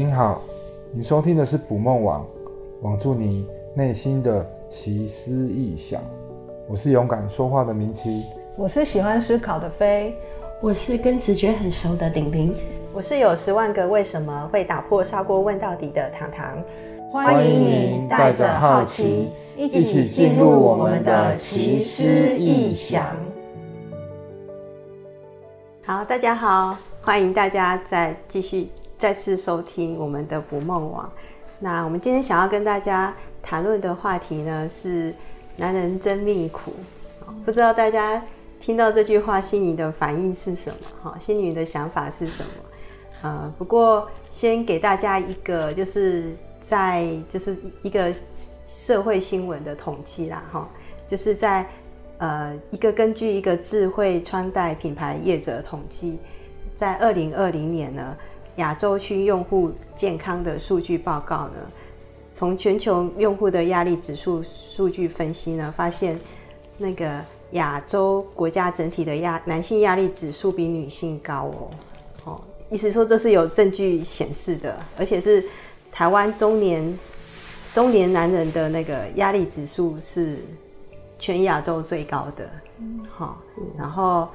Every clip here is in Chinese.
您好，你收听的是捕梦网，网住你内心的奇思异想。我是勇敢说话的明奇，我是喜欢思考的飞，我是跟直觉很熟的鼎鼎，我是有十万个为什么会打破砂锅问到底的糖糖。欢迎您带着好奇，一起进入我们的奇思异想。好，大家好，欢迎大家再继续。再次收听我们的捕梦网。那我们今天想要跟大家谈论的话题呢，是男人真命苦。不知道大家听到这句话心里的反应是什么？哈，心里的想法是什么？呃，不过先给大家一个，就是在就是一个社会新闻的统计啦，哈，就是在呃一个根据一个智慧穿戴品牌业者统计，在二零二零年呢。亚洲区用户健康的数据报告呢，从全球用户的压力指数数据分析呢，发现那个亚洲国家整体的压男性压力指数比女性高哦，哦，意思说这是有证据显示的，而且是台湾中年中年男人的那个压力指数是全亚洲最高的，好，然后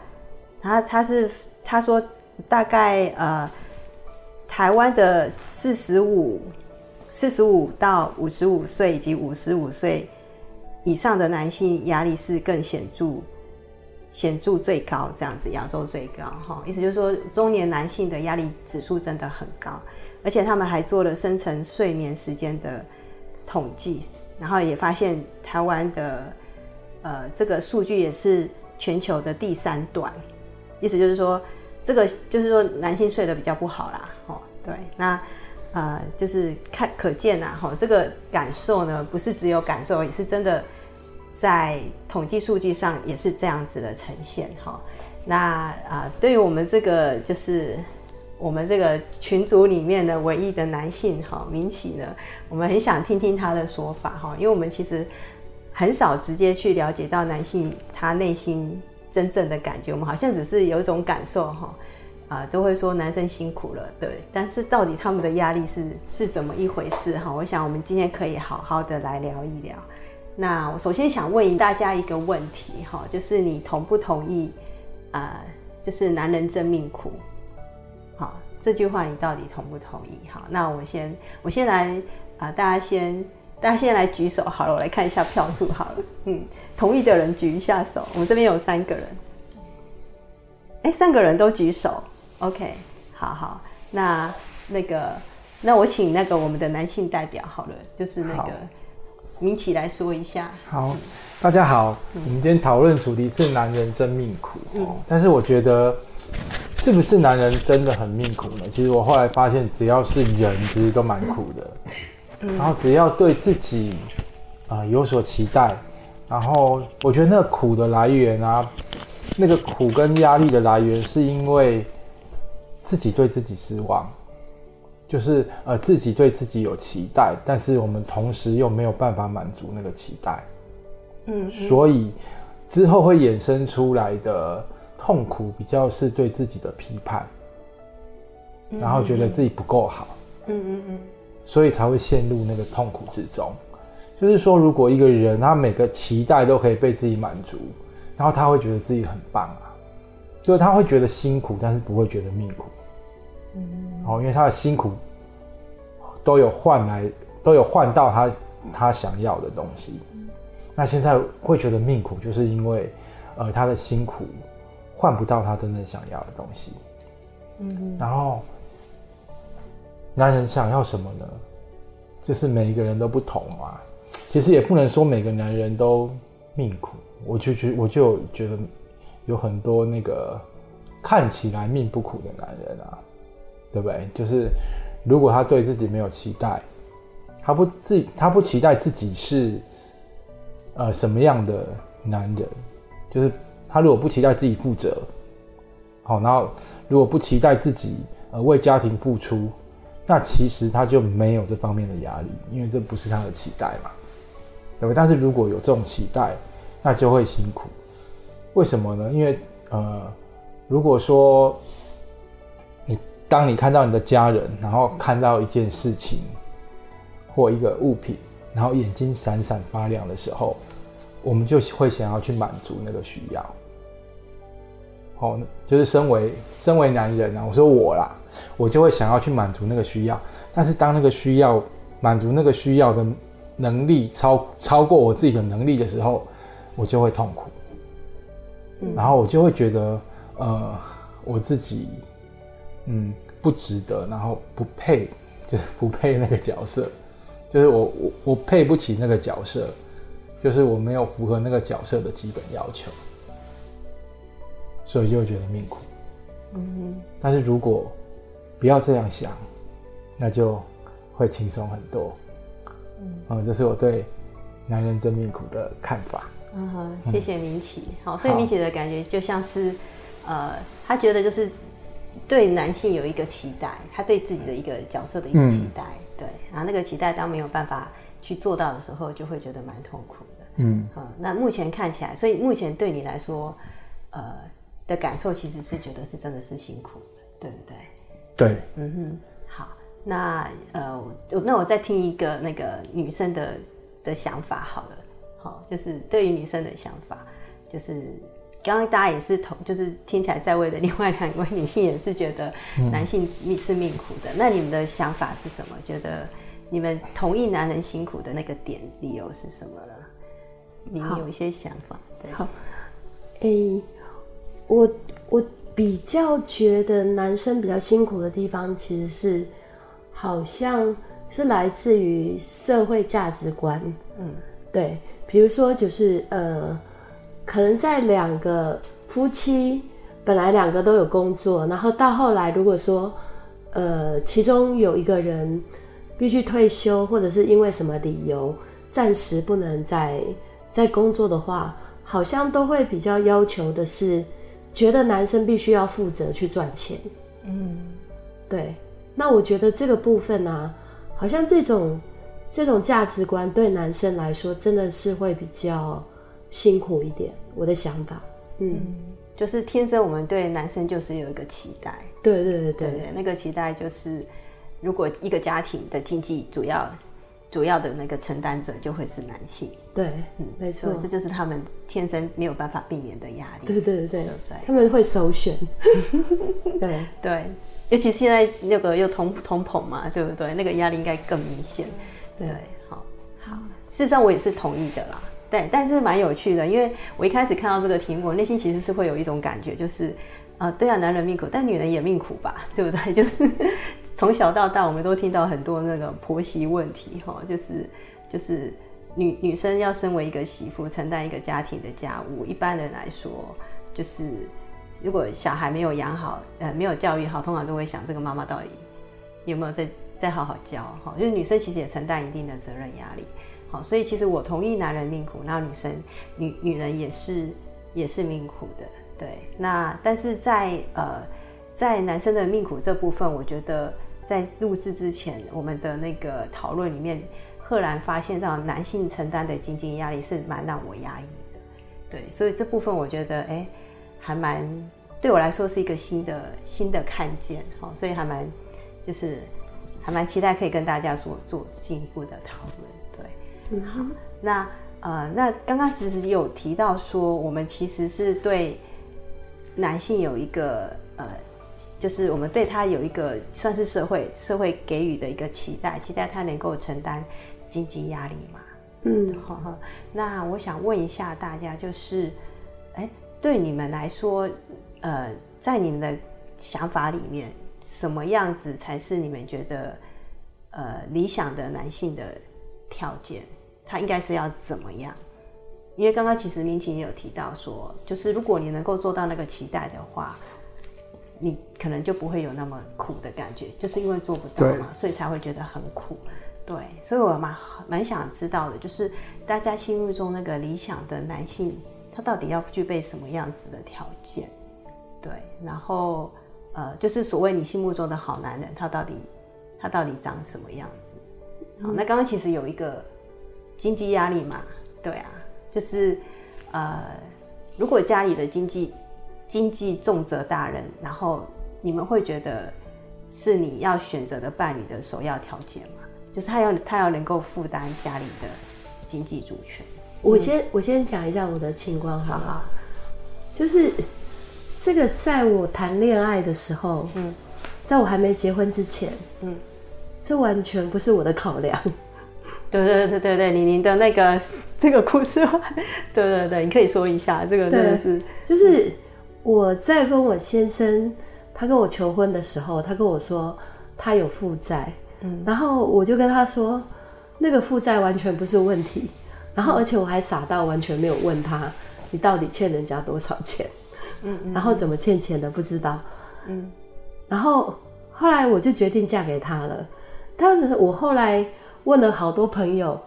他他是他说大概呃。台湾的四十五、四十五到五十五岁以及五十五岁以上的男性压力是更显著、显著最高，这样子亚洲最高哈。意思就是说，中年男性的压力指数真的很高，而且他们还做了深层睡眠时间的统计，然后也发现台湾的呃这个数据也是全球的第三段，意思就是说。这个就是说，男性睡得比较不好啦，对，那呃，就是看可见呐，哈，这个感受呢，不是只有感受，也是真的在统计数据上也是这样子的呈现，哈。那啊，对于我们这个就是我们这个群组里面的唯一的男性，哈，明启呢，我们很想听听他的说法，哈，因为我们其实很少直接去了解到男性他内心。真正的感觉，我们好像只是有一种感受哈，啊，都会说男生辛苦了，对，但是到底他们的压力是是怎么一回事哈？我想我们今天可以好好的来聊一聊。那我首先想问大家一个问题哈，就是你同不同意啊？就是男人真命苦，好，这句话你到底同不同意？好，那我先我先来啊，大家先。大家先来举手好了，我来看一下票数好了。嗯，同意的人举一下手。我们这边有三个人，哎，三个人都举手。OK，好好。那那个，那我请那个我们的男性代表好了，就是那个明启来说一下。好，大家好。嗯，我们今天讨论主题是男人真命苦。嗯，但是我觉得，是不是男人真的很命苦呢？其实我后来发现，只要是人，其实都蛮苦的。然后只要对自己啊、呃、有所期待，然后我觉得那个苦的来源啊，那个苦跟压力的来源是因为自己对自己失望，就是呃自己对自己有期待，但是我们同时又没有办法满足那个期待，嗯，所以之后会衍生出来的痛苦比较是对自己的批判，然后觉得自己不够好，嗯嗯嗯。所以才会陷入那个痛苦之中。就是说，如果一个人他每个期待都可以被自己满足，然后他会觉得自己很棒啊，就是他会觉得辛苦，但是不会觉得命苦。嗯，哦，因为他的辛苦都有换来，都有换到他他想要的东西。那现在会觉得命苦，就是因为呃他的辛苦换不到他真正想要的东西。嗯，然后。男人想要什么呢？就是每一个人都不同嘛。其实也不能说每个男人都命苦，我就觉我就觉得有很多那个看起来命不苦的男人啊，对不对？就是如果他对自己没有期待，他不自他不期待自己是呃什么样的男人，就是他如果不期待自己负责，好，然后如果不期待自己呃为家庭付出。那其实他就没有这方面的压力，因为这不是他的期待嘛，对不对？但是如果有这种期待，那就会辛苦。为什么呢？因为呃，如果说当你看到你的家人，然后看到一件事情或一个物品，然后眼睛闪闪发亮的时候，我们就会想要去满足那个需要。哦，就是身为身为男人啊，我说我啦，我就会想要去满足那个需要。但是当那个需要满足那个需要的能力超超过我自己的能力的时候，我就会痛苦。嗯，然后我就会觉得，呃，我自己，嗯，不值得，然后不配，就是不配那个角色，就是我我我配不起那个角色，就是我没有符合那个角色的基本要求。所以就会觉得命苦，嗯，但是如果不要这样想，那就会轻松很多，嗯，这是我对男人真命苦的看法。嗯哼，谢谢明启。好，所以明启的感觉就像是，呃，他觉得就是对男性有一个期待，他对自己的一个角色的一个期待，嗯、对，然后那个期待当没有办法去做到的时候，就会觉得蛮痛苦的。嗯，嗯，那目前看起来，所以目前对你来说，呃。的感受其实是觉得是真的是辛苦的，对不对？对，嗯哼，好，那呃，那我再听一个那个女生的的想法好了，好，就是对于女生的想法，就是刚刚大家也是同，就是听起来在位的另外两位女性也是觉得男性是命苦的，嗯、那你们的想法是什么？觉得你们同意男人辛苦的那个点理由是什么呢？你们有一些想法？对，好，诶。我我比较觉得男生比较辛苦的地方，其实是好像是来自于社会价值观，嗯，对，比如说就是呃，可能在两个夫妻本来两个都有工作，然后到后来如果说呃其中有一个人必须退休，或者是因为什么理由暂时不能再再工作的话，好像都会比较要求的是。觉得男生必须要负责去赚钱，嗯，对。那我觉得这个部分呢、啊，好像这种这种价值观对男生来说真的是会比较辛苦一点。我的想法，嗯，嗯，就是天生我们对男生就是有一个期待，对对对对，对，那个期待就是如果一个家庭的经济主要。主要的那个承担者就会是男性，对，嗯，没错，这就是他们天生没有办法避免的压力，对对对。对，他们会首选，对。对，尤其现在那个又同同捧嘛，对不对？那个压力应该更明显，对，好，好，事实上我也是同意的啦，对，但是蛮有趣的，因为我一开始看到这个题目，内心其实是会有一种感觉，就是。啊、对啊，男人命苦，但女人也命苦吧，对不对？就是从小到大，我们都听到很多那个婆媳问题，哈，就是就是女女生要身为一个媳妇，承担一个家庭的家务。一般人来说，就是如果小孩没有养好，呃，没有教育好，通常都会想这个妈妈到底有没有在在好好教，哈。就是女生其实也承担一定的责任压力，好，所以其实我同意男人命苦，那女生女女人也是也是命苦的。对，那但是在呃，在男生的命苦这部分，我觉得在录制之前，我们的那个讨论里面，赫然发现到男性承担的经济压力是蛮让我压抑的。对，所以这部分我觉得，哎，还蛮对我来说是一个新的新的看见，哦，所以还蛮就是还蛮期待可以跟大家做做进一步的讨论。对，嗯，好，那呃，那刚刚其实有提到说，我们其实是对。男性有一个呃，就是我们对他有一个算是社会社会给予的一个期待，期待他能够承担经济压力嘛。嗯，好好。那我想问一下大家，就是，哎，对你们来说，呃，在你们的想法里面，什么样子才是你们觉得呃理想的男性的条件？他应该是要怎么样？因为刚刚其实明琴也有提到说，就是如果你能够做到那个期待的话，你可能就不会有那么苦的感觉，就是因为做不到嘛，所以才会觉得很苦。对，所以我蛮蛮想知道的，就是大家心目中那个理想的男性，他到底要具备什么样子的条件？对，然后呃，就是所谓你心目中的好男人，他到底他到底长什么样子？好，那刚刚其实有一个经济压力嘛，对啊。就是，呃，如果家里的经济经济重责大人，然后你们会觉得是你要选择的伴侣的首要条件嘛？就是他要他要能够负担家里的经济主权。我先我先讲一下我的情况，好不好？就是这个，在我谈恋爱的时候，嗯，在我还没结婚之前，嗯，这完全不是我的考量。对对对对对，李宁的那个这个故事，对对对，你可以说一下，这个真的是，就是我在跟我先生他跟我求婚的时候，他跟我说他有负债，嗯，然后我就跟他说，那个负债完全不是问题，然后而且我还傻到完全没有问他，你到底欠人家多少钱，嗯嗯，然后怎么欠钱的不知道，嗯，然后后来我就决定嫁给他了，但是我后来。问了好多朋友，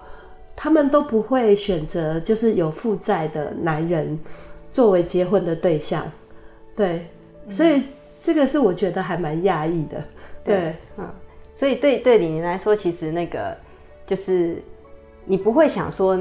他们都不会选择就是有负债的男人作为结婚的对象，对，嗯、所以这个是我觉得还蛮讶异的，对，对嗯，所以对对你来说，其实那个就是你不会想说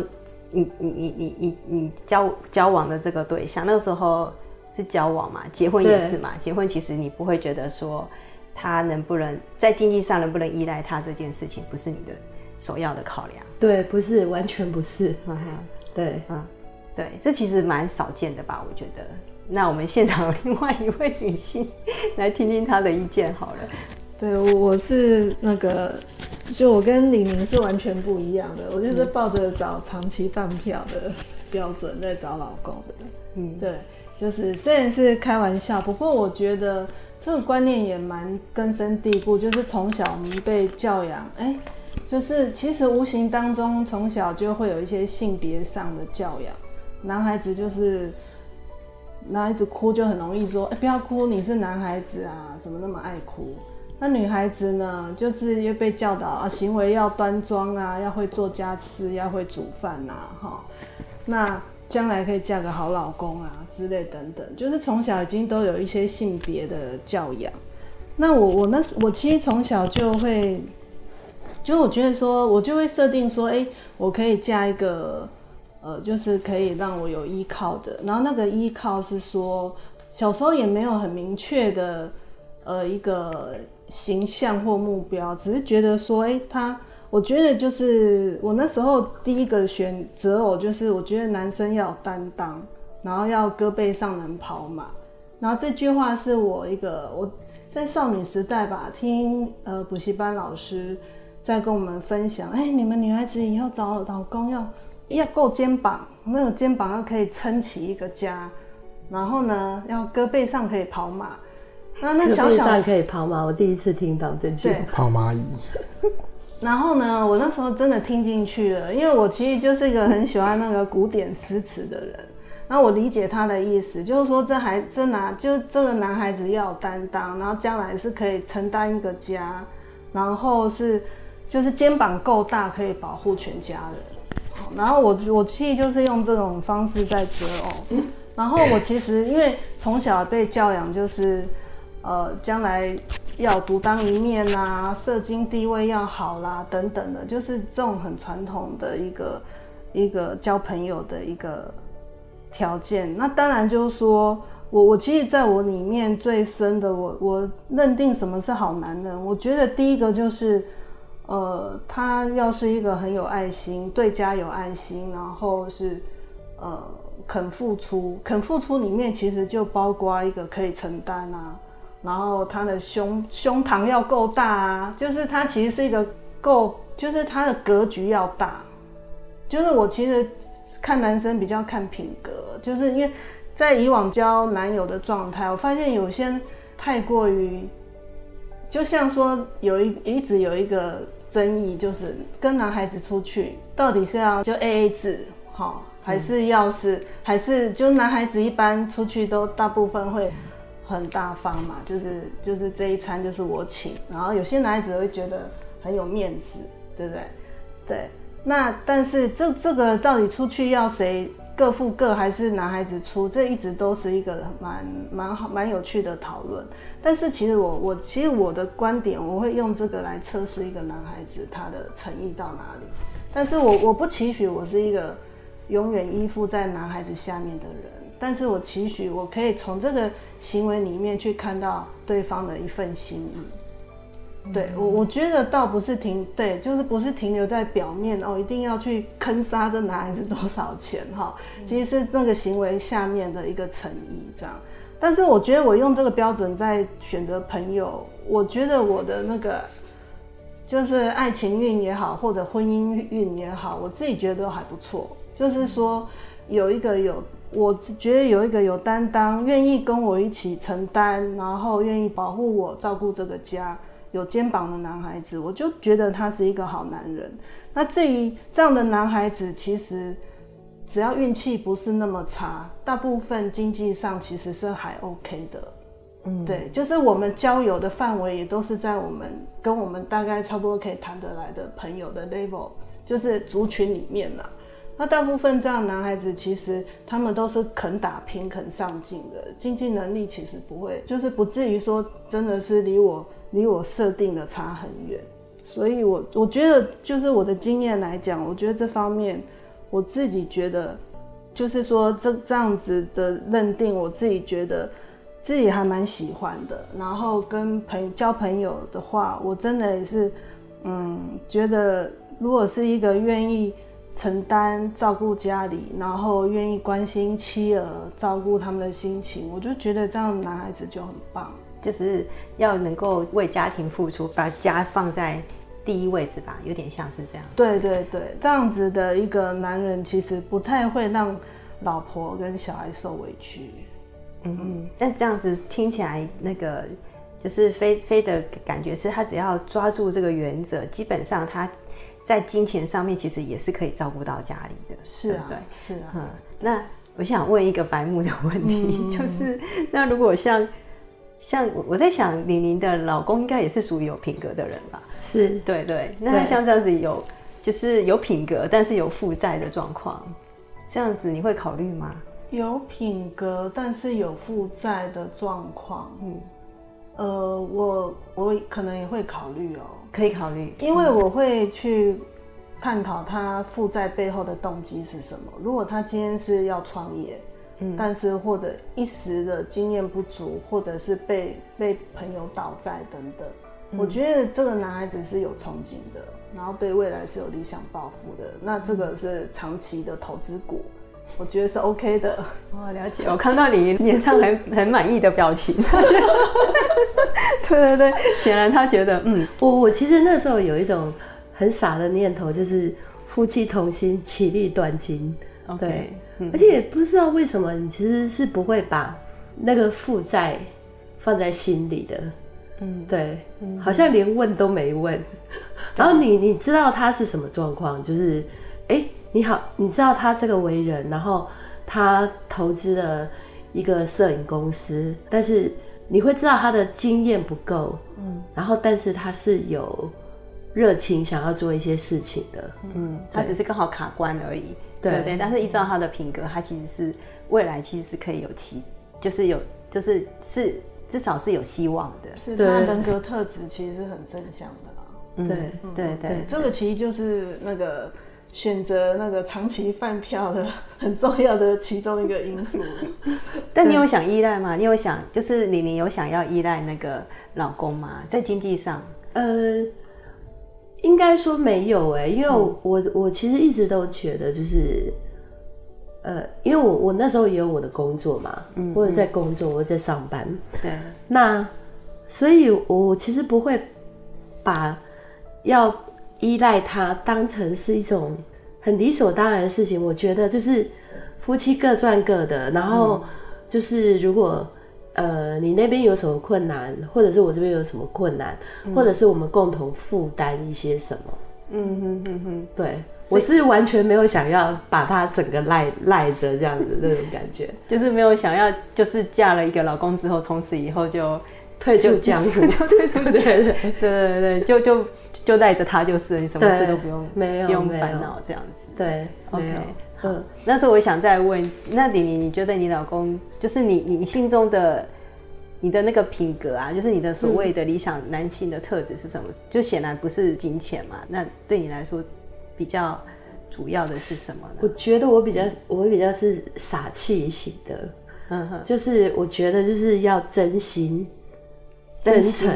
你，你你你你你你交交往的这个对象，那个时候是交往嘛，结婚也是嘛，结婚其实你不会觉得说他能不能在经济上能不能依赖他这件事情，不是你的。首要的考量，对，不是，完全不是，嗯、对，嗯，对，这其实蛮少见的吧？我觉得。那我们现场有另外一位女性，来听听她的意见好了。对，我是那个，就我跟李宁是完全不一样的。我就是抱着找长期饭票的标准在找老公的。嗯，对，就是虽然是开玩笑，不过我觉得这个观念也蛮根深蒂固，就是从小我们被教养，哎。就是其实无形当中从小就会有一些性别上的教养，男孩子就是男孩子哭就很容易说，哎，不要哭，你是男孩子啊，怎么那么爱哭？那女孩子呢，就是又被教导啊，行为要端庄啊，要会做家事，要会煮饭呐，哈，那将来可以嫁个好老公啊之类等等，就是从小已经都有一些性别的教养。那我我那我其实从小就会。就我觉得说，我就会设定说，哎，我可以嫁一个，呃，就是可以让我有依靠的。然后那个依靠是说，小时候也没有很明确的，呃，一个形象或目标，只是觉得说，哎，他，我觉得就是我那时候第一个选择偶，就是我觉得男生要有担当，然后要胳膊上能跑马。然后这句话是我一个我在少女时代吧，听呃补习班老师。在跟我们分享，哎、欸，你们女孩子以后找老公要要够肩膀，那个肩膀要可以撑起一个家，然后呢，要胳膊上可以跑马。那那小小可以跑马，我第一次听到这句。跑蚂蚁。然后呢，我那时候真的听进去了，因为我其实就是一个很喜欢那个古典诗词的人。然后我理解他的意思，就是说这孩这男就这个男孩子要有担当，然后将来是可以承担一个家，然后是。就是肩膀够大，可以保护全家人。然后我我其实就是用这种方式在择偶。然后我其实因为从小被教养，就是呃将来要独当一面啊，社经地位要好啦，等等的，就是这种很传统的一个一个交朋友的一个条件。那当然就是说我我其实在我里面最深的，我我认定什么是好男人，我觉得第一个就是。呃，他要是一个很有爱心，对家有爱心，然后是呃肯付出，肯付出里面其实就包括一个可以承担啊，然后他的胸胸膛要够大啊，就是他其实是一个够，就是他的格局要大，就是我其实看男生比较看品格，就是因为在以往交男友的状态，我发现有些太过于，就像说有一一直有一个。争议就是跟男孩子出去，到底是要就 AA 制，好，还是要是、嗯、还是就男孩子一般出去都大部分会很大方嘛，就是就是这一餐就是我请，然后有些男孩子会觉得很有面子，对不对？对，那但是这这个到底出去要谁？各付各还是男孩子出，这一直都是一个蛮蛮好蛮有趣的讨论。但是其实我我其实我的观点，我会用这个来测试一个男孩子他的诚意到哪里。但是我我不期许我是一个永远依附在男孩子下面的人，但是我期许我可以从这个行为里面去看到对方的一份心意。对我，我觉得倒不是停，对，就是不是停留在表面哦，一定要去坑杀这男孩子多少钱哈，其实是那个行为下面的一个诚意这样。但是我觉得我用这个标准在选择朋友，我觉得我的那个就是爱情运也好，或者婚姻运也好，我自己觉得都还不错。就是说有一个有，我觉得有一个有担当，愿意跟我一起承担，然后愿意保护我、照顾这个家。有肩膀的男孩子，我就觉得他是一个好男人。那至于这样的男孩子，其实只要运气不是那么差，大部分经济上其实是还 OK 的。嗯，对，就是我们交友的范围也都是在我们跟我们大概差不多可以谈得来的朋友的 level，就是族群里面啦。那大部分这样男孩子，其实他们都是肯打拼、肯上进的，经济能力其实不会，就是不至于说真的是离我。离我设定的差很远，所以我我觉得就是我的经验来讲，我觉得这方面我自己觉得，就是说这这样子的认定，我自己觉得自己还蛮喜欢的。然后跟朋交朋友的话，我真的也是，嗯，觉得如果是一个愿意承担照顾家里，然后愿意关心妻儿、照顾他们的心情，我就觉得这样的男孩子就很棒。就是要能够为家庭付出，把家放在第一位置吧，有点像是这样。对对对，这样子的一个男人，其实不太会让老婆跟小孩受委屈。嗯嗯。但这样子听起来，那个就是飞飞的感觉是，他只要抓住这个原则，基本上他在金钱上面其实也是可以照顾到家里的。是啊，对，是啊。嗯，那我想问一个白目的问题，嗯、就是那如果像。像我在想，李宁的老公应该也是属于有品格的人吧？是，对对。那像这样子有，就是有品格，但是有负债的状况，这样子你会考虑吗？有品格，但是有负债的状况，嗯，呃，我我可能也会考虑哦，可以考虑，因为我会去探讨他负债背后的动机是什么。如果他今天是要创业。嗯，但是或者一时的经验不足，或者是被被朋友倒债等等，嗯，我觉得这个男孩子是有憧憬的，然后对未来是有理想抱负的，那这个是长期的投资股，我觉得是 OK 的。哦，了解。我看到你脸上很很满意的表情，对对对，显然他觉得，嗯，我我其实那时候有一种很傻的念头，就是夫妻同心，其利断金。Okay. 对。而且也不知道为什么，你其实是不会把那个负债放在心里的，嗯，对，嗯，好像连问都没问。然后你你知道他是什么状况，就是，哎，你好，你知道他这个为人，然后他投资了一个摄影公司，但是你会知道他的经验不够，嗯，然后但是他是有热情想要做一些事情的，嗯，他只是刚好卡关而已。对对，对，但是依照他的品格，他其实是未来其实是可以有期，就是有就是是至少是有希望的。是他的人格特质其实是很正向的啦。嗯、对对对，对，这个其实就是那个选择那个长期饭票的很重要的其中一个因素。但你有想依赖吗？你有想就是你你有想要依赖那个老公吗？在经济上？呃。应该说没有哎、欸，因为我我，我其实一直都觉得就是，呃，因为我我那时候也有我的工作嘛，嗯，或者在工作，或者在上班，对，那所以我其实不会把要依赖他当成是一种很理所当然的事情。我觉得就是夫妻各赚各的，然后就是如果。呃，你那边有什么困难，或者是我这边有什么困难，嗯、或者是我们共同负担一些什么？嗯哼哼哼，对，我是完全没有想要把他整个赖赖着这样子的那种感觉，就是没有想要，就是嫁了一个老公之后，从此以后就退出江湖，就退出，对对对对对对，就就就带着他，就是你什么事都不用，没有不用烦恼这样子，对，OK。嗯，那时候我想再问，那你你你觉得你老公就是你你心中的你的那个品格啊，就是你的所谓的理想男性的特质是什么？嗯、就显然不是金钱嘛。那对你来说比较主要的是什么呢？我觉得我比较我比较是傻气型的，嗯哼，就是我觉得就是要真心、真诚，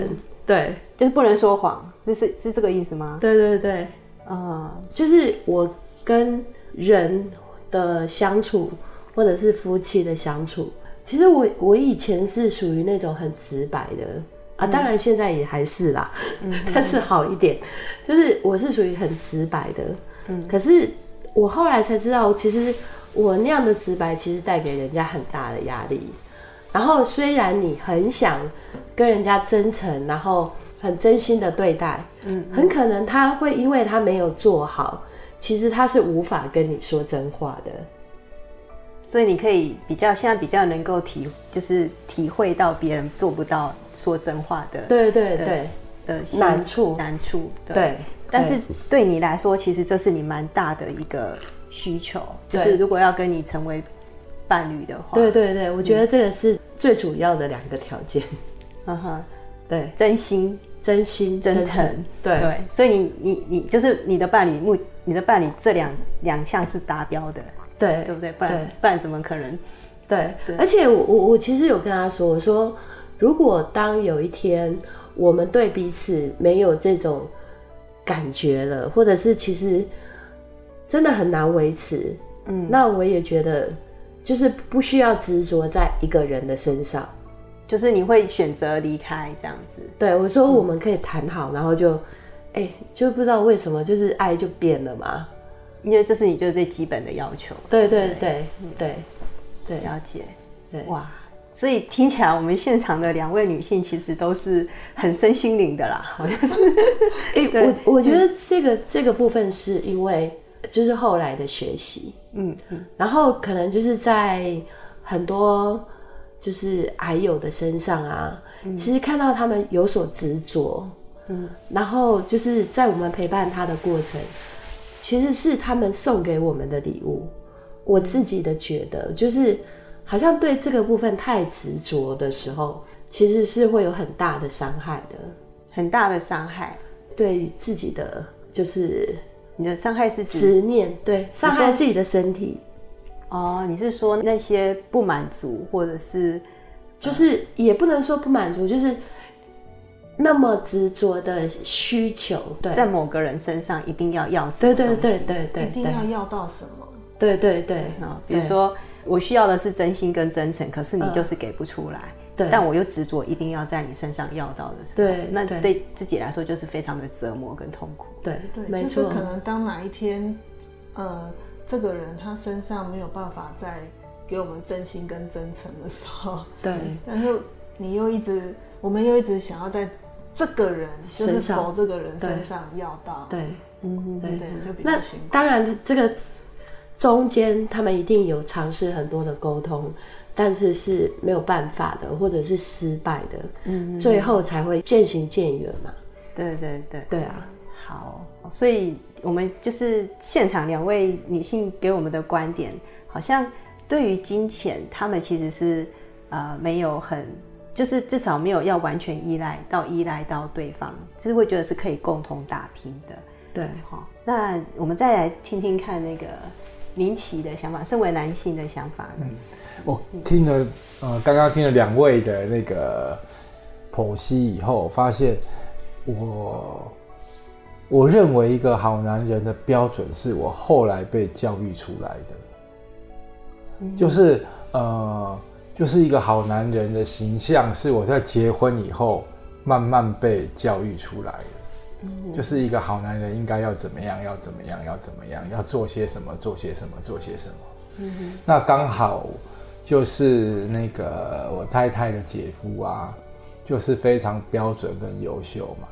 对。对，就是不能说谎，这是是这个意思吗？对对对，嗯，就是我跟人的相处，或者是夫妻的相处，其实我我以前是属于那种很直白的。啊，当然现在也还是啦，嗯，但是好一点，就是我是属于很直白的，嗯，可是我后来才知道，其实我那样的直白，其实带给人家很大的压力。然后虽然你很想跟人家真诚，然后很真心的对待，嗯，很可能他会因为他没有做好，其实他是无法跟你说真话的。所以你可以比较现在比较能够体，就是体会到别人做不到说真话的，对对对的难处难处，对。对，但是对你来说，其实这是你蛮大的一个需求，就是如果要跟你成为。伴侣的话，对对对，我觉得这个是最主要的两个条件。嗯哼，对，真心、真心、真诚，对。对。所以你你你就是你的伴侣目，你的伴侣这两两项是达标的，对对不对？不然不然怎么可能？对，而且我我我其实有跟他说，我说如果当有一天我们对彼此没有这种感觉了，或者是其实真的很难维持，嗯，那我也觉得。就是不需要执着在一个人的身上，就是你会选择离开这样子。对，我说我们可以谈好，然后就，哎、欸，就不知道为什么，就是爱就变了嘛。因为这是你就是最基本的要求。对对对对对，对，了解。对，哇，所以听起来我们现场的两位女性其实都是很身心灵的啦，好像是。哎、欸，我我觉得这个这个部分是因为就是后来的学习。嗯嗯，然后可能就是在很多就是癌友的身上啊，嗯、其实看到他们有所执着，嗯，然后就是在我们陪伴他的过程，其实是他们送给我们的礼物。我自己的觉得，就是好像对这个部分太执着的时候，其实是会有很大的伤害的，很大的伤害，对自己的就是。你的伤害是执念，对，伤害自己的身体。哦，你是说那些不满足，或者是，就是也不能说不满足，就是那么执着的需求，对，在某个人身上一定要要什么？对对对对对，一定要要到什么？对对对，啊，比如说我需要的是真心跟真诚，可是你就是给不出来。但我又执着一定要在你身上要到的时候，对，那对自己来说就是非常的折磨跟痛苦。对对，没错。可能当哪一天，呃，这个人他身上没有办法再给我们真心跟真诚的时候，对，然后你又一直，我们又一直想要在这个人，就是从这个人身上要到，对，嗯，对对，就比较辛苦。当然，这个中间他们一定有尝试很多的沟通。但是是没有办法的，或者是失败的，嗯，最后才会渐行渐远嘛。对对对，对啊。好，所以我们就是现场两位女性给我们的观点，好像对于金钱，他们其实是呃没有很，就是至少没有要完全依赖到依赖到对方，就是会觉得是可以共同打拼的。对，好，那我们再来听听看那个林奇的想法，身为男性的想法呢？嗯我听了，呃，刚刚听了两位的那个剖析以后，发现我我认为一个好男人的标准是我后来被教育出来的，嗯、就是呃，就是一个好男人的形象是我在结婚以后慢慢被教育出来的，嗯、就是一个好男人应该要怎么样，要怎么样，要怎么样，要做些什么，做些什么，做些什么。嗯、那刚好。就是那个我太太的姐夫啊，就是非常标准跟优秀嘛，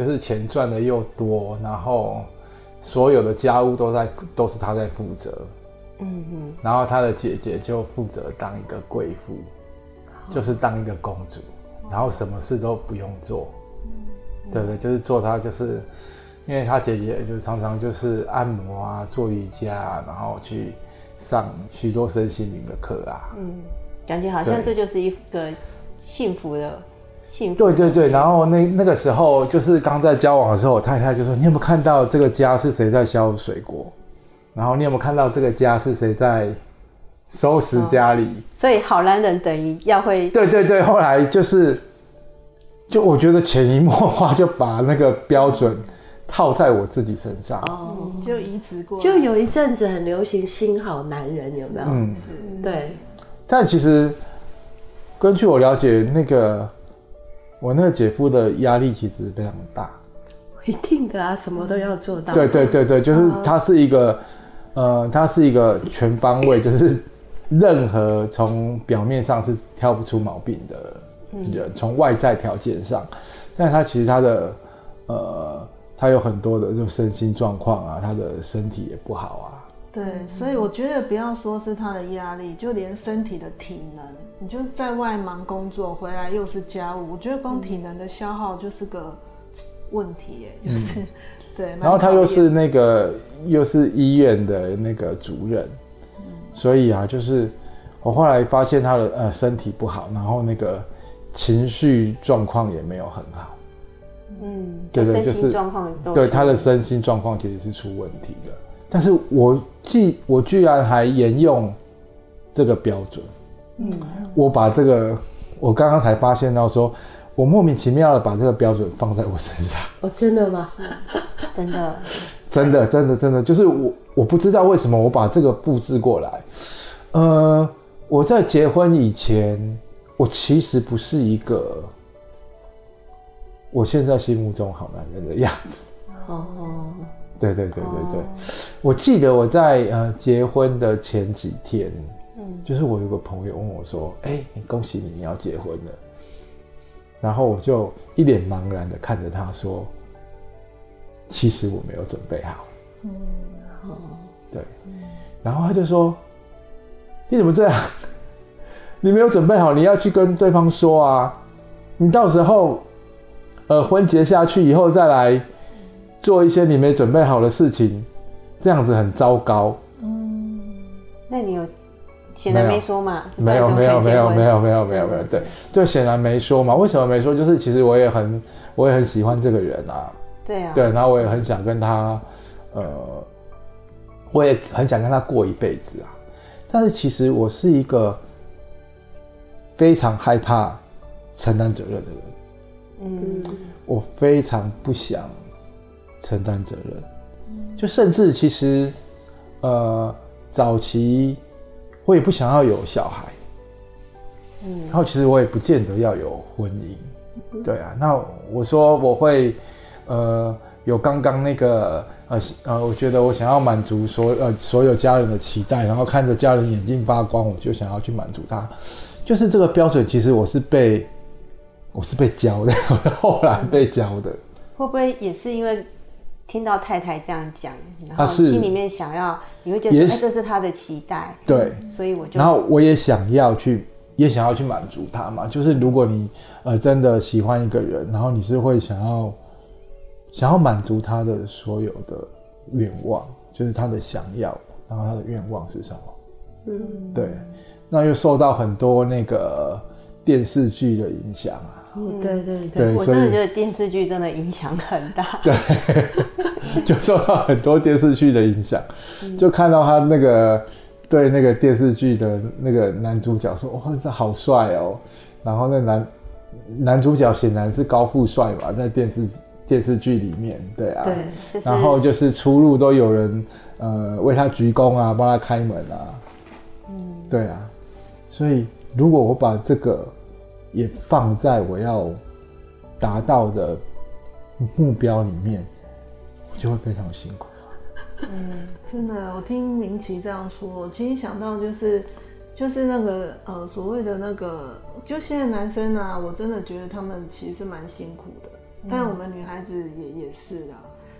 就是钱赚的又多，然后所有的家务都在都是他在负责，嗯嗯，然后他的姐姐就负责当一个贵妇，就是当一个公主，然后什么事都不用做，对对，就是做他就是，因为他姐姐就常常就是按摩啊，做瑜伽啊，然后去。上许多身心灵的课啊，嗯，感觉好像这就是一个幸福的幸福。对对对，然后那那个时候就是刚在交往的时候，我太太就说：“你有没有看到这个家是谁在削水果？然后你有没有看到这个家是谁在收拾家里？”所以好男人等于要会。对对对，后来就是就我觉得潜移默化就把那个标准套在我自己身上，哦，就移植过，就有一阵子很流行新好男人，有没有？嗯，是，对。但其实根据我了解，那个我那个姐夫的压力其实非常大。一定的啊，什么都要做到。对对对对，就是他是一个，呃，他是一个全方位，就是任何从表面上是挑不出毛病的人，从外在条件上，但他其实他的，呃，他有很多的就身心状况啊，他的身体也不好啊。对，所以我觉得不要说是他的压力，就连身体的体能，你就是在外忙工作，回来又是家务，我觉得光体能的消耗就是个。问题耶，就是、嗯、对，然后他又是那个又是医院的那个主任，嗯、所以啊，就是我后来发现他的呃身体不好，然后那个情绪状况也没有很好，嗯，对对，就是对他的身心状况其实是出问题的，但是我既我居然还沿用这个标准，嗯，我把这个我刚刚才发现到说。我莫名其妙的把这个标准放在我身上。哦，真的吗？真的，真的，真的，真的，就是我，我不知道为什么我把这个复制过来。呃，我在结婚以前，我其实不是一个我现在心目中好男人的样子。哦，对对对对对，我记得我在呃结婚的前几天，嗯，就是我有个朋友问我说：“哎，恭喜你，你要结婚了。”然后我就一脸茫然的看着他说：“其实我没有准备好。”嗯，好，对。然后他就说：“你怎么这样？你没有准备好，你要去跟对方说啊！你到时候，呃，婚结下去以后再来做一些你没准备好的事情，这样子很糟糕。”嗯，那你有？显然没说嘛，没有没有没有没有没有没有没有，对，就显然没说嘛。为什么没说？就是其实我也很我也很喜欢这个人啊，对啊，对，然后我也很想跟他，呃，我也很想跟他过一辈子啊。但是其实我是一个非常害怕承担责任的人，嗯，我非常不想承担责任，就甚至其实，呃，早期。我也不想要有小孩，嗯，然后其实我也不见得要有婚姻，对啊。那我说我会，呃，有刚刚那个，呃呃，我觉得我想要满足所呃所有家人的期待，然后看着家人眼睛发光，我就想要去满足他。就是这个标准，其实我是被我是被教的，后来被教的。会不会也是因为？听到太太这样讲，然后心里面想要，你会觉得哎，这是他的期待，对，所以我就，然后我也想要去，也想要去满足他嘛。就是如果你呃真的喜欢一个人，然后你是会想要想要满足他的所有的愿望，就是他的想要，然后他的愿望是什么？嗯，对，那又受到很多那个电视剧的影响啊。嗯，对对对，我真的觉得电视剧真的影响很大。对，就受到很多电视剧的影响，就看到他那个对那个电视剧的那个男主角说：“哇，这好帅哦！”然后那男男主角显然是高富帅吧，在电视电视剧里面，对啊，对，就是、然后就是出入都有人呃为他鞠躬啊，帮他开门啊，嗯，对啊，所以如果我把这个。也放在我要达到的目标里面，我就会非常辛苦。嗯，真的，我听明琪这样说，其实想到就是就是那个呃所谓的那个，就现在男生啊，我真的觉得他们其实蛮辛苦的，嗯、但我们女孩子也也是啊。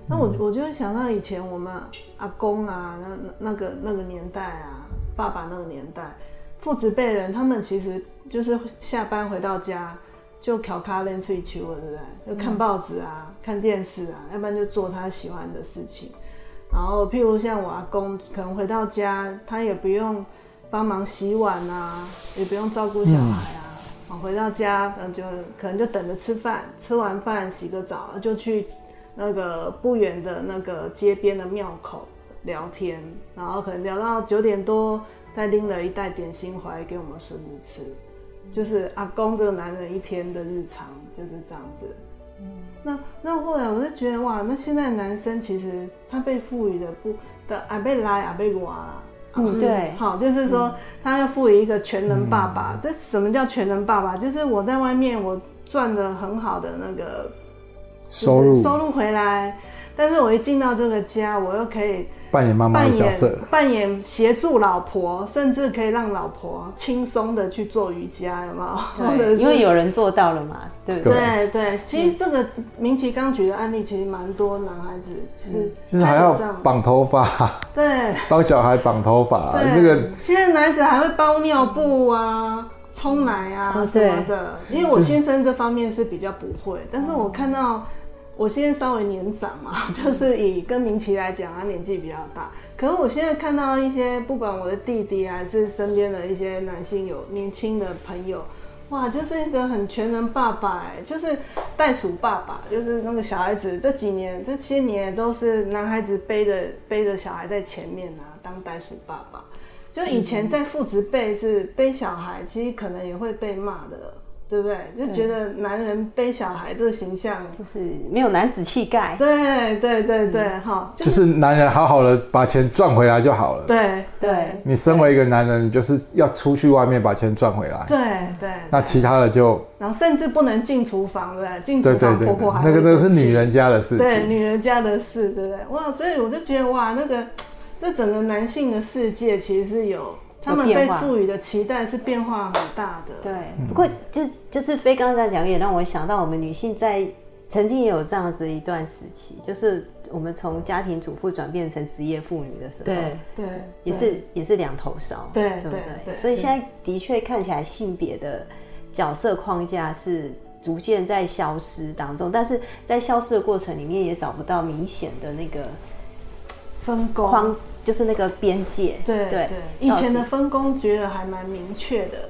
那我我就会想到以前我们阿公啊，那那个那个年代啊，爸爸那个年代。父子辈人，他们其实就是下班回到家就调卡练吹球了，对不对？就看报纸啊，看电视啊，要不然就做他喜欢的事情。然后，譬如像我阿公，可能回到家，他也不用帮忙洗碗啊，也不用照顾小孩啊。嗯、回到家，嗯，就可能就等着吃饭，吃完饭洗个澡，就去那个不远的那个街边的庙口聊天，然后可能聊到九点多。再拎了一袋点心回来给我们孙子吃，就是阿公这个男人一天的日常就是这样子。嗯，那那后来我就觉得哇，那现在男生其实他被赋予的不的阿被拉阿被娃，嗯，对，好，就是说他要赋予一个全能爸爸。这什么叫全能爸爸？就是我在外面我赚的很好的那个收入收入回来，但是我一进到这个家，我又可以。扮演妈妈的角色，扮演协助老婆，甚至可以让老婆轻松的去做瑜伽，有没有？对，因为有人做到了嘛，对不对？对对，其实这个明奇刚举的案例，其实蛮多男孩子其实就是还要绑头发，对，帮小孩绑头发，这个现在男孩子还会包尿布啊、冲奶啊什么的。因为我先生这方面是比较不会，但是我看到。我现在稍微年长嘛，就是以跟明琦来讲，他年纪比较大。可是我现在看到一些，不管我的弟弟还是身边的一些男性有年轻的朋友，哇，就是一个很全能爸爸，哎，就是袋鼠爸爸，就是那个小孩子这几年这些年都是男孩子背着背着小孩在前面啊，当袋鼠爸爸。就以前在父执辈是背小孩，其实可能也会被骂的。对不对？就觉得男人背小孩这个形象就是没有男子气概。对对对对，哈、嗯，就是男人好好的把钱赚回来就好了。对对，你身为一个男人，你就是要出去外面把钱赚回来。对对，那其他的就，然后甚至不能进厨房，对不对？进厨房婆婆还那个那是女人家的事情。对，女人家的事，对不对？哇，所以我就觉得哇，那个这整个男性的世界其实是有。他们被赋予的期待是变化很大的。对，不过就就是飞刚才讲，也让我想到我们女性在曾经也有这样子一段时期，就是我们从家庭主妇转变成职业妇女的时候，对对，也是也是两头烧，对对不对？所以现在的确看起来性别的角色框架是逐渐在消失当中，但是在消失的过程里面也找不到明显的那个分工。就是那个边界，对对，以前的分工觉得还蛮明确的，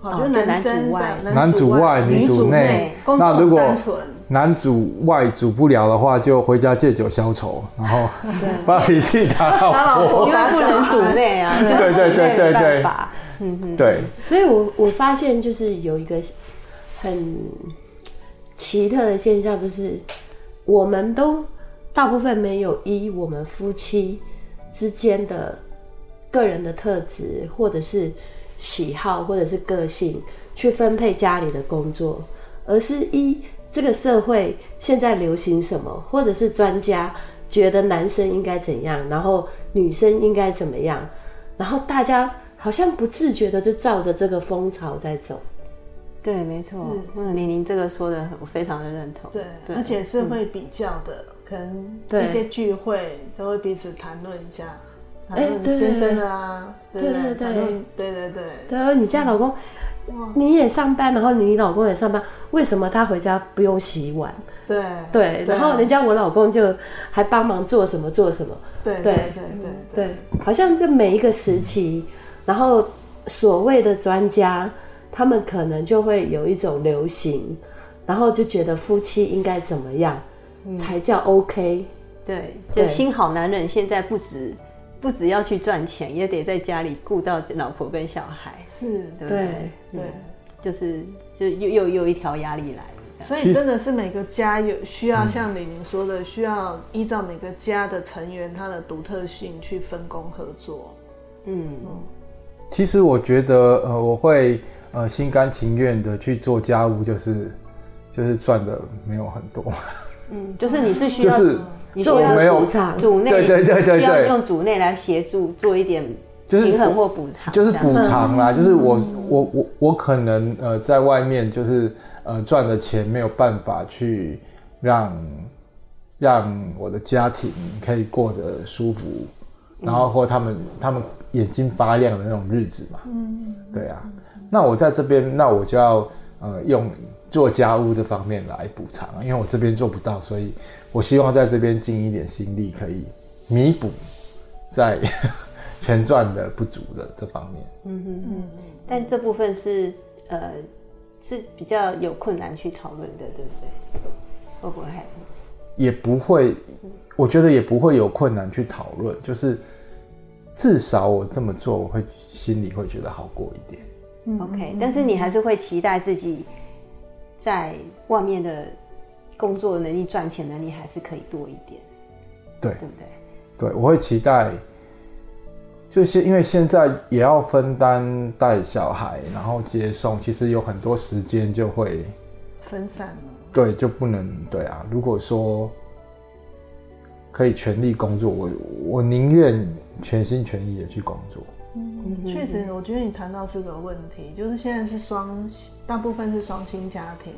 好，就男生外。男主外，女主内。那如果男主外主不了的话，就回家借酒消愁，然后把脾气打老婆，因为不能主内啊，对对对对对，嗯嗯，对。所以我我发现就是有一个很奇特的现象，就是我们都大部分没有依我们夫妻。之间的个人的特质，或者是喜好，或者是个性，去分配家里的工作，而是一这个社会现在流行什么，或者是专家觉得男生应该怎样，然后女生应该怎么样，然后大家好像不自觉的就照着这个风潮在走。对，没错。嗯，玲玲这个说的我非常的认同。对，对而且是会比较的。嗯可能一些聚会都会彼此谈论一下，谈论先生啊，对对对对对对对。然后你家老公，你也上班，然后你老公也上班，为什么他回家不用洗碗？对对，然后人家我老公就还帮忙做什么做什么？对对对对对，好像这每一个时期，然后所谓的专家，他们可能就会有一种流行，然后就觉得夫妻应该怎么样。才叫 OK，对，就新好男人现在不止不止要去赚钱，也得在家里顾到老婆跟小孩，是，对对，就是就又又又一条压力来了，所以真的是每个家有需要像李宁说的，需要依照每个家的成员他的独特性去分工合作。嗯，其实我觉得呃，我会呃心甘情愿的去做家务，就是就是赚的没有很多。嗯，就是你是需要，就是你做没有主内，对对对对，需要用主内来协助做一点平衡或补偿，就是补偿啦。就是我我我我可能呃在外面就是呃赚的钱没有办法去让让我的家庭可以过得舒服，然后或他们他们眼睛发亮的那种日子嘛。嗯，对啊。那我在这边，那我就要呃用。做家务这方面来补偿，因为我这边做不到，所以我希望在这边尽一点心力，可以弥补在 钱赚的不足的这方面。嗯嗯嗯。但这部分是呃是比较有困难去讨论的，对不对？会不会？也不会，我觉得也不会有困难去讨论，就是至少我这么做，我会心里会觉得好过一点。OK，但是你还是会期待自己在外面的工作能力、赚钱能力还是可以多一点，对，对不对？对，我会期待，就是因为现在也要分担带小孩，然后接送，其实有很多时间就会分散了。对，就不能对啊。如果说可以全力工作，我我宁愿全心全意的去工作。嗯，确实，我觉得你谈到是个问题，就是现在是双，大部分是双薪家庭，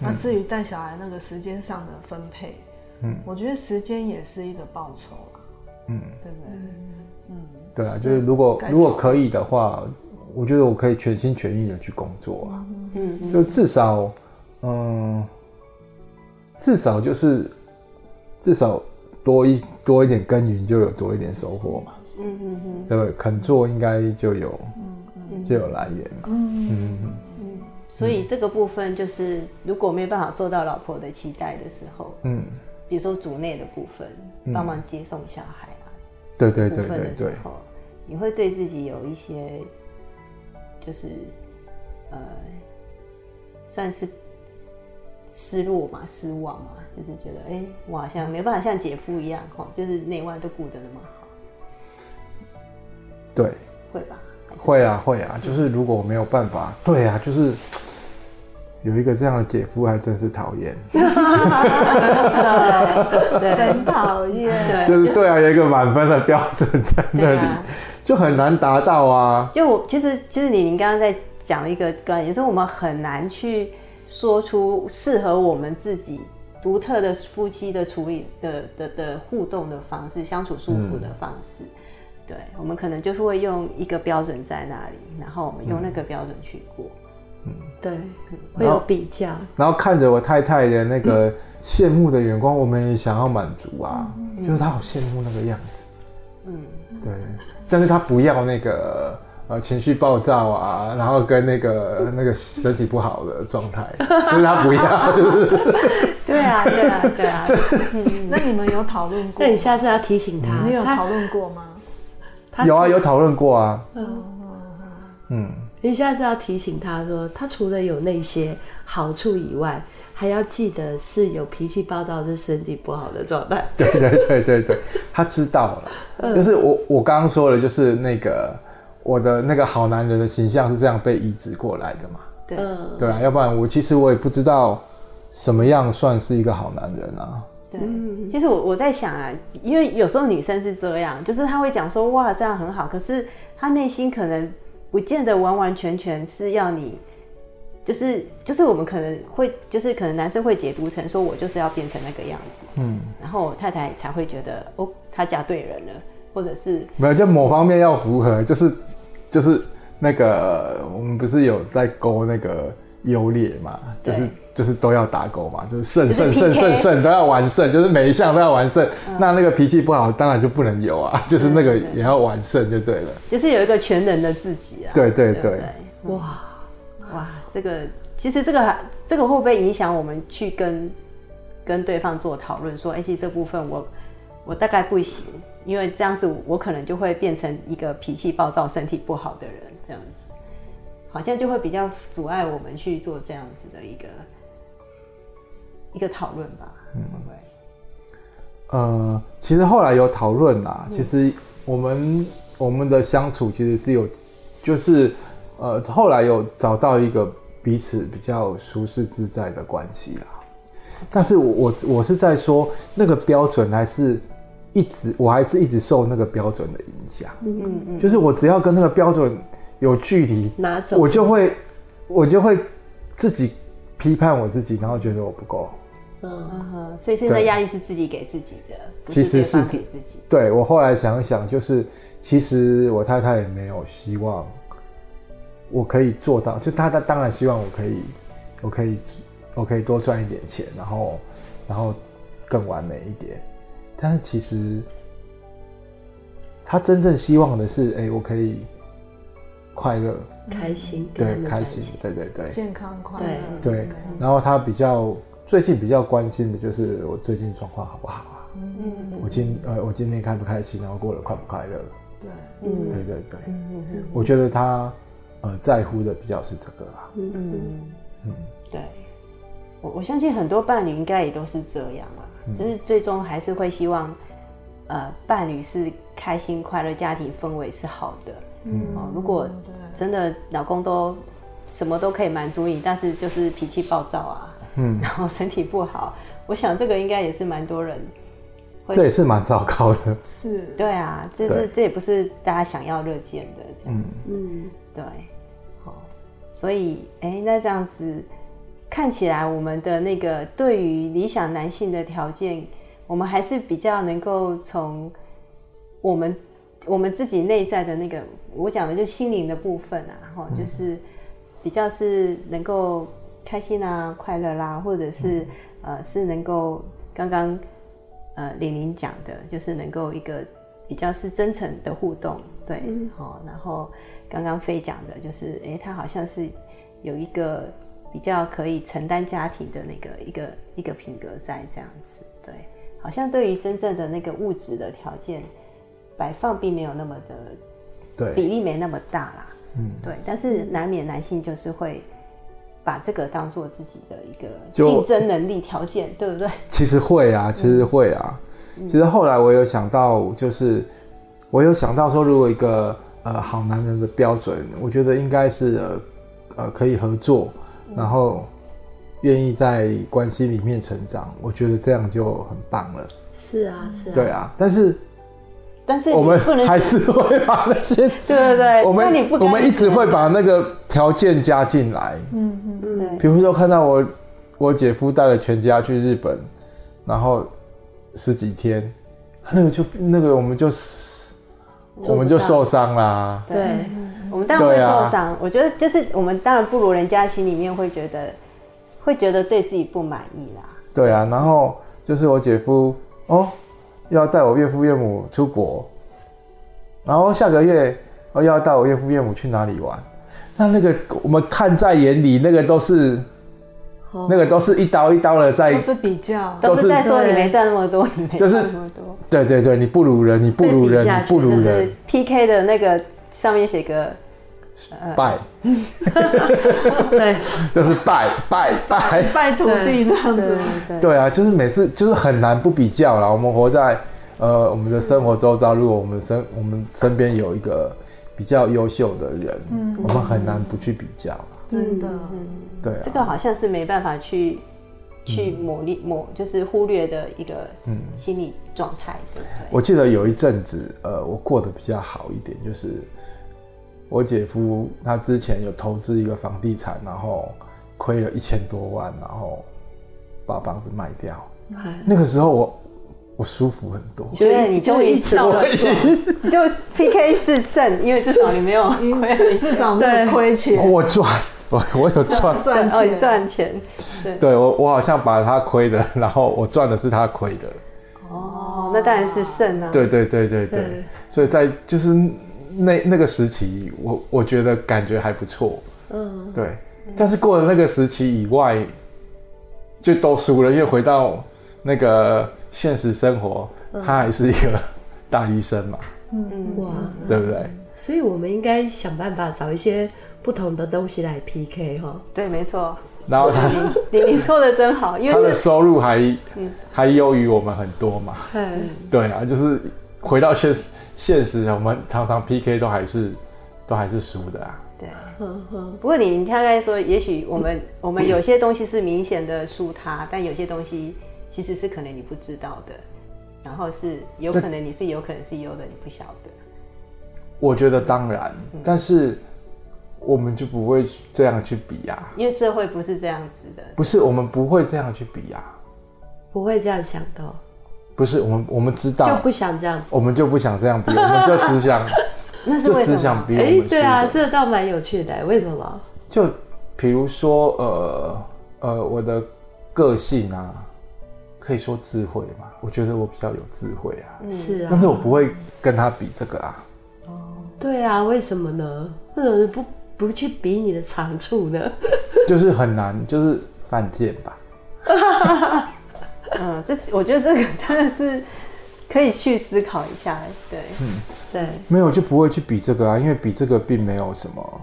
那至于带小孩那个时间上的分配，嗯，我觉得时间也是一个报酬啊，嗯，对不对？嗯，对啊，就是如果如果可以的话，我觉得我可以全心全意的去工作啊，嗯，就至少，嗯，至少就是至少多一多一点耕耘，就有多一点收获嘛。嗯嗯嗯，对？肯做应该就有，嗯就有来源嘛。嗯嗯嗯。所以这个部分就是，如果没有办法做到老婆的期待的时候，嗯，比如说组内的部分，帮忙接送小孩啊，对对对对对，你会对自己有一些，就是呃，算是失落嘛、失望嘛，就是觉得，哎，我好像没办法像姐夫一样，哈，就是内外都顾得那么好。对，会吧？会啊，会啊，就是如果我没有办法，对啊，就是有一个这样的姐夫，还真是讨厌，很讨厌。就是对啊，有一个满分的标准在那里，就很难达到啊。就我其实，其实你您刚刚在讲一个观点，就是我们很难去说出适合我们自己独特的夫妻的处理的的的互动的方式，相处舒服的方式。对，我们可能就是会用一个标准在那里，然后我们用那个标准去过。嗯，对，会有比较。然后看着我太太的那个羡慕的眼光，我们也想要满足啊，就是她好羡慕那个样子。嗯，对，但是她不要那个呃情绪暴躁啊，然后跟那个 那个身体不好的状态，就是他不要，就是。对啊，对啊，对啊。那你们有讨论过？那你下次要提醒他，你有讨论过吗？有啊，有讨论过啊。嗯嗯，你下次要提醒他说，他除了有那些好处以外，还要记得是有脾气暴躁、是身体不好的状态。对对对对对，他知道了。就是我我刚刚说的，就是那个我的那个好男人的形象是这样被移植过来的嘛？对，对啊，要不然我其实我也不知道什么样算是一个好男人啊。对，其实我我在想啊，因为有时候女生是这样，就是她会讲说哇这样很好，可是她内心可能不见得完完全全是要你，就是就是我们可能会就是可能男生会解读成说我就是要变成那个样子，嗯，然后太太才会觉得哦她嫁对人了，或者是没有就某方面要符合，就是就是那个我们不是有在勾那个优劣嘛，就是。就是都要打勾嘛，就是胜胜胜胜胜都要完胜，就是每一项都要完胜。嗯、那那个脾气不好，当然就不能有啊，就是那个也要完胜就对了。就是有一个全能的自己啊。对对对，对对哇哇，这个其实这个这个会不会影响我们去跟跟对方做讨论？说，哎、欸，其实这部分我我大概不行，因为这样子我可能就会变成一个脾气暴躁、身体不好的人，这样子好像就会比较阻碍我们去做这样子的一个。一个讨论吧，嗯，呃，其实后来有讨论啦。其实我们我们的相处其实是有，就是呃，后来有找到一个彼此比较舒适自在的关系啦。但是我我我是在说，那个标准还是一直，我还是一直受那个标准的影响。嗯嗯嗯，就是我只要跟那个标准有距离，拿走，我就会我就会自己批判我自己，然后觉得我不够。嗯，所以现在压力是自己给自己的，其实是给自己。对，我后来想想，就是其实我太太也没有希望我可以做到，就她她当然希望我可以，我可以，我可以多赚一点钱，然后然后更完美一点。但是其实她真正希望的是，哎，我可以快乐、开心，对，开心，对对对，健康快乐，对。然后他比较。最近比较关心的就是我最近状况好不好啊？嗯，我今呃我今天开不开心，然后过得快不快乐？对，嗯，对对对，嗯嗯，我觉得他呃在乎的比较是这个啦。嗯嗯，对，我我相信很多伴侣应该也都是这样啊，就、嗯、是最终还是会希望，呃，伴侣是开心快乐，家庭氛围是好的。嗯，哦，如果真的老公都什么都可以满足你，但是就是脾气暴躁啊，嗯，然后身体不好，我想这个应该也是蛮多人。这也是蛮糟糕的，是，对啊，这是这也不是大家想要乐见的这样。子，嗯，对，好，所以，哎，那这样子看起来，我们的那个对于理想男性的条件，我们还是比较能够从我们我们自己内在的那个，我讲的就是心灵的部分啊，哈，就是比较是能够开心啊、快乐啦，或者是呃，是能够刚刚。呃，玲玲讲的就是能够一个比较是真诚的互动，对，好、嗯。然后刚刚飞讲的就是，哎，他好像是有一个比较可以承担家庭的那个一个一个品格在这样子，对，好像对于真正的那个物质的条件摆放并没有那么的，对，比例没那么大啦，嗯，对。但是难免男性就是会。把这个当做自己的一个竞争能力条件，对不对？其实会啊，其实会啊。嗯、其实后来我有想到，就是我有想到说，如果一个呃好男人的标准，我觉得应该是呃，呃可以合作，然后愿意在关系里面成长，我觉得这样就很棒了。是啊，是啊。对啊，但是。但是我们还是会把那些 对对对，我们我们一直会把那个条件加进来。嗯嗯嗯。比如说看到我我姐夫带了全家去日本，然后十几天，那个就那个我们就我们就受伤啦。对，我们当然会受伤。我觉得就是我们当然不如人家，心里面会觉得会觉得对自己不满意啦。对啊，然后就是我姐夫哦。要带我岳父岳母出国，然后下个月我要带我岳父岳母去哪里玩？那那个我们看在眼里，那个都是，那个都是一刀一刀的在，都是比较，都是在说你没赚那么多，你没赚那么多。对对对，你不如人，你不如人，你不如人。PK 的那个上面写个。拜，对，就是拜拜拜。拜土地这样子，对啊，就是每次就是很难不比较啦。我们活在呃我们的生活周遭，如果我们身我们身边有一个比较优秀的人，嗯，我们很难不去比较。真的，对，这个好像是没办法去去抹砺抹，就是忽略的一个嗯。心理状态。对，我记得有一阵子，呃，我过得比较好一点，就是。我姐夫他之前有投资一个房地产，然后亏了一千多万，然后把房子卖掉。那个时候我我舒服很多，觉得你终于找了，你就 PK 是胜，因为至少你没有亏，你至少没有亏钱。我赚，我我有赚 赚钱赚钱。对，我我好像把他亏的，然后我赚的是他亏的。哦，那当然是胜啊！对对对对对，所以在就是。那那个时期，我我觉得感觉还不错，嗯，对。但是过了那个时期以外，就都输了，因为回到那个现实生活，他还是一个大医生嘛，嗯哇，对不对？所以我们应该想办法找一些不同的东西来 PK 哈。对，没错。然后他，你你说的真好，因为他的收入还还优于我们很多嘛。嗯，对啊，就是回到现实。现实，我们常常 PK 都还是都还是输的啊。对，不过你你大概说，也许我们 我们有些东西是明显的输他，但有些东西其实是可能你不知道的，然后是有可能你是有可能是优的，你不晓得。我觉得当然，但是我们就不会这样去比啊，因为社会不是这样子的。不是，我们不会这样去比啊，不会这样想到。不是我们，我们知道就不想这样，我们就不想这样比，我们就只想，那是为什么？就只想比哎，对啊，这倒蛮有趣的，为什么？就比如说，呃呃，我的个性啊，可以说智慧嘛，我觉得我比较有智慧啊，是啊，但是我不会跟他比这个啊。哦，对啊，为什么呢？为什么不不去比你的长处呢？就是很难，就是犯贱吧。嗯，这我觉得这个真的是可以去思考一下，对，嗯，对，没有就不会去比这个啊，因为比这个并没有什么，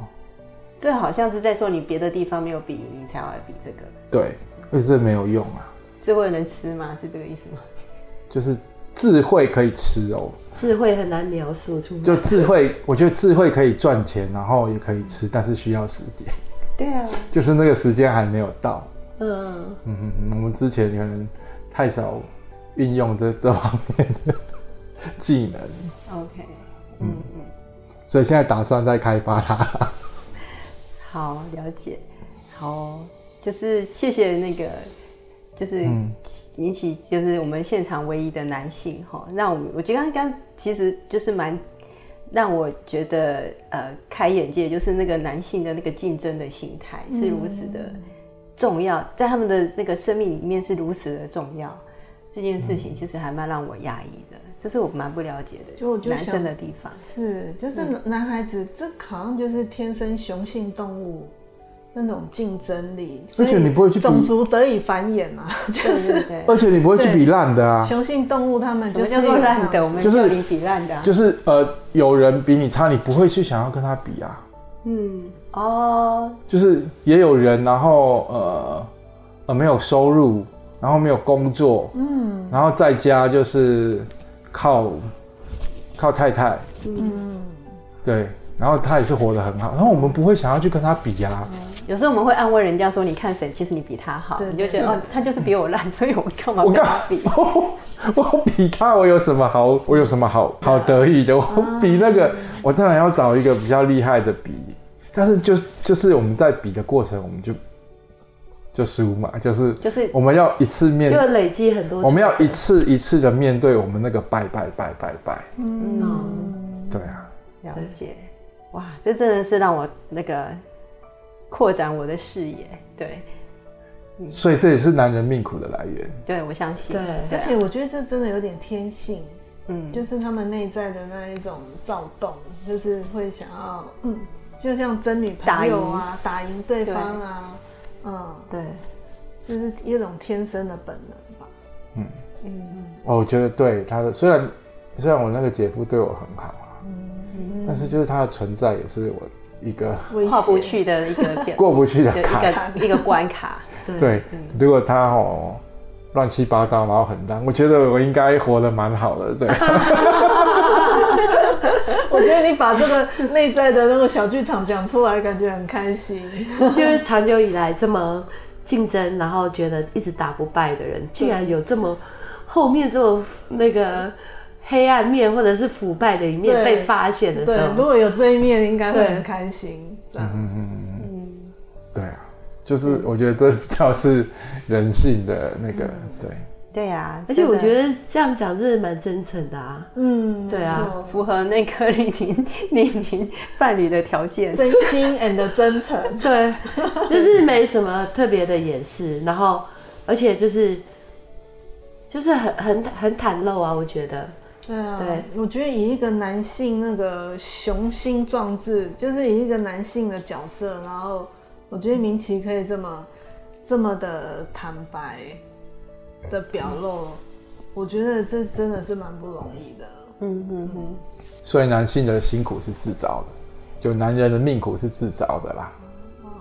这好像是在说你别的地方没有比，你才要来比这个。对，而且这没有用啊。智慧能吃吗？是这个意思吗？就是智慧可以吃哦。智慧很难描述出来。就智慧，我觉得智慧可以赚钱，然后也可以吃，但是需要时间。对啊。就是那个时间还没有到。嗯嗯嗯嗯，我们之前可能太少运用这这方面的 技能。OK。嗯嗯。所以现在打算再开发它。好，了解。好，就是谢谢那个，就是引起就是我们现场唯一的男性哈，让我我觉得刚刚其实就是蛮让我觉得呃开眼界，就是那个男性的那个竞争的心态是如此的重要，在他们的那个生命里面是如此的重要。这件事情其实还蛮让我压抑的。这是我蛮不了解的，就我就男生的地方是，就是男孩子、嗯、这好像就是天生雄性动物那种竞争力，而且你不会去种族得以繁衍嘛，就是，而且你不会去比烂的啊。雄性动物他们就是叫做烂的，我们就是比比烂的、啊，就是呃，有人比你差，你不会去想要跟他比啊。嗯，哦，就是也有人，然后呃呃没有收入，然后没有工作，嗯，然后在家就是。靠，靠太太，嗯，对，然后他也是活得很好，然后我们不会想要去跟他比呀、啊嗯。有时候我们会安慰人家说：“你看谁，其实你比他好。对”你就觉得哦，他就是比我烂，所以我干嘛跟他比？我，我比他，我有什么好？我有什么好好得意的？我比那个，我当然要找一个比较厉害的比。但是就就是我们在比的过程，我们就。就输嘛，就是就是我们要一次面，就累积很多。我们要一次一次的面对我们那个拜拜拜拜拜。嗯，对啊，了解。哇，这真的是让我那个扩展我的视野。对，所以这也是男人命苦的来源。对，我相信。对，而且我觉得这真的有点天性。嗯，就是他们内在的那一种躁动，就是会想要，嗯，就像争女朋友啊，打赢。对方啊。嗯，对，就是一种天生的本能吧。嗯。嗯哦，我觉得对他的，虽然虽然我那个姐夫对我很好啊，嗯，但是就是他的存在也是我一个跨不去的一个过不去的坎，一个关卡。对，如果他哦乱七八糟，然后很烂，我觉得我应该活得蛮好的。对，我觉得你把这个内在的那个小剧场讲出来，感觉很开心。就是长久以来这么竞争，然后觉得一直打不败的人，竟然有这么后面这么那个黑暗面或者是腐败的一面被发现的时候，对，如果有这一面，应该会很开心。嗯嗯嗯嗯，对啊，就是我觉得这叫是人性的那个对。对呀，而且我觉得这样讲真的蛮真诚的啊。嗯，对啊，符合那个李宁李宁伴侣的条件，真心 and 真诚。对，就是没什么特别的掩饰，然后而且就是就是很很很袒露啊，我觉得。对啊，对，我觉得以一个男性那个雄心壮志，就是以一个男性的角色，然后我觉得明奇可以这么这么的坦白。的表露，我觉得这真的是蛮不容易的。嗯嗯嗯。所以男性的辛苦是自找的，就男人的命苦是自找的啦。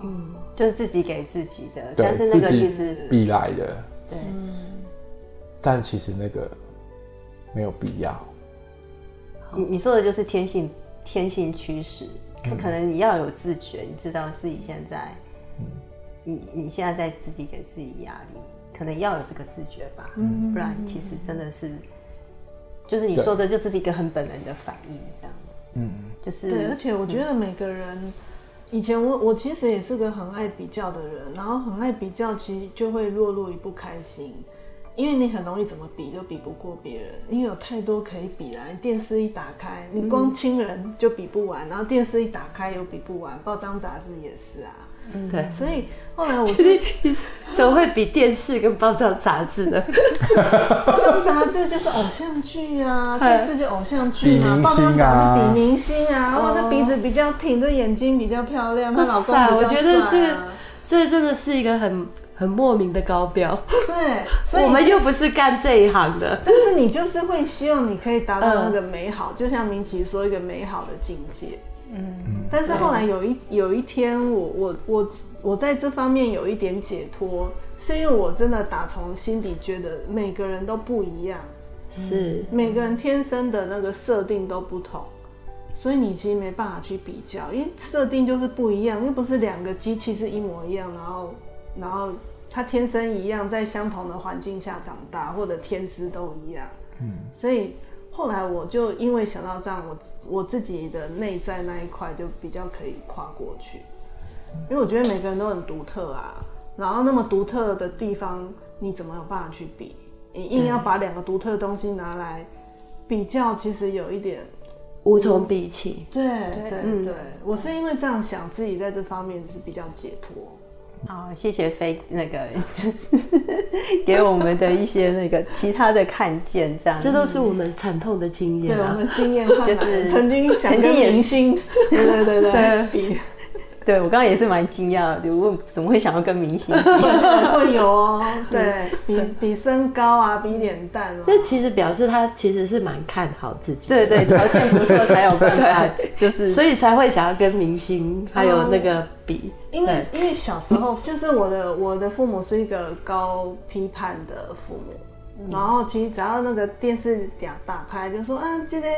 嗯，就是自己给自己的，但是那个其实必来的。对。但其实那个没有必要。你你说的就是天性，天性驱使，可可能你要有自觉，你知道自己现在，你你现在在自己给自己压力。可能要有这个自觉吧，嗯，不然其实真的是，就是你说的，就是一个很本能的反应，这样子，嗯，就是对，而且我觉得每个人，以前我我其实也是个很爱比较的人，然后很爱比较，其实就会落入一不开心，因为你很容易怎么比都比不过别人，因为有太多可以比了。电视一打开，你光亲人就比不完，然后电视一打开又比不完，报章杂志也是啊。嗯，对，所以后来我觉得 怎么会比电视跟报章杂志呢？报章杂志就是偶像剧啊，电视就偶像剧嘛，报章杂志比明星啊，哇，那鼻子比较挺，这眼睛比较漂亮，她老公比较帅。我觉得这个这真的是一个很很莫名的高标。对，所以我们又不是干这一行的，但是你就是会希望你可以达到那个美好，就像明奇说一个美好的境界。嗯，但是后来有一有一天我，我我我我在这方面有一点解脱，是因为我真的打从心底觉得每个人都不一样，是。每个人天生的那个设定都不同，所以你其实没办法去比较，因为设定就是不一样，又不是两个机器是一模一样，然后然后他天生一样，在相同的环境下长大，或者天资都一样，嗯，所以。后来我就因为想到这样，我我自己的内在那一块就比较可以跨过去，因为我觉得每个人都很独特啊，然后那么独特的地方，你怎么有办法去比？你硬要把两个独特的东西拿来比较，其实有一点无从比起。对对对，我是因为这样想，自己在这方面是比较解脱。好，谢谢飞那个，就是 给我们的一些那个其他的看见，这样，这都是我们惨痛的经验、啊，对，我们经验 就是曾经想跟明星，对对对对，比。对，我刚刚也是蛮惊讶的，就问怎么会想要跟明星比？会有哦，对比比身高啊，比脸蛋哦。那其实表示他其实是蛮看好自己，对对，条件不错才有办法，就是所以才会想要跟明星还有那个比。因为因为小时候 就是我的我的父母是一个高批判的父母，然后其实只要那个电视点打开就说啊，这个。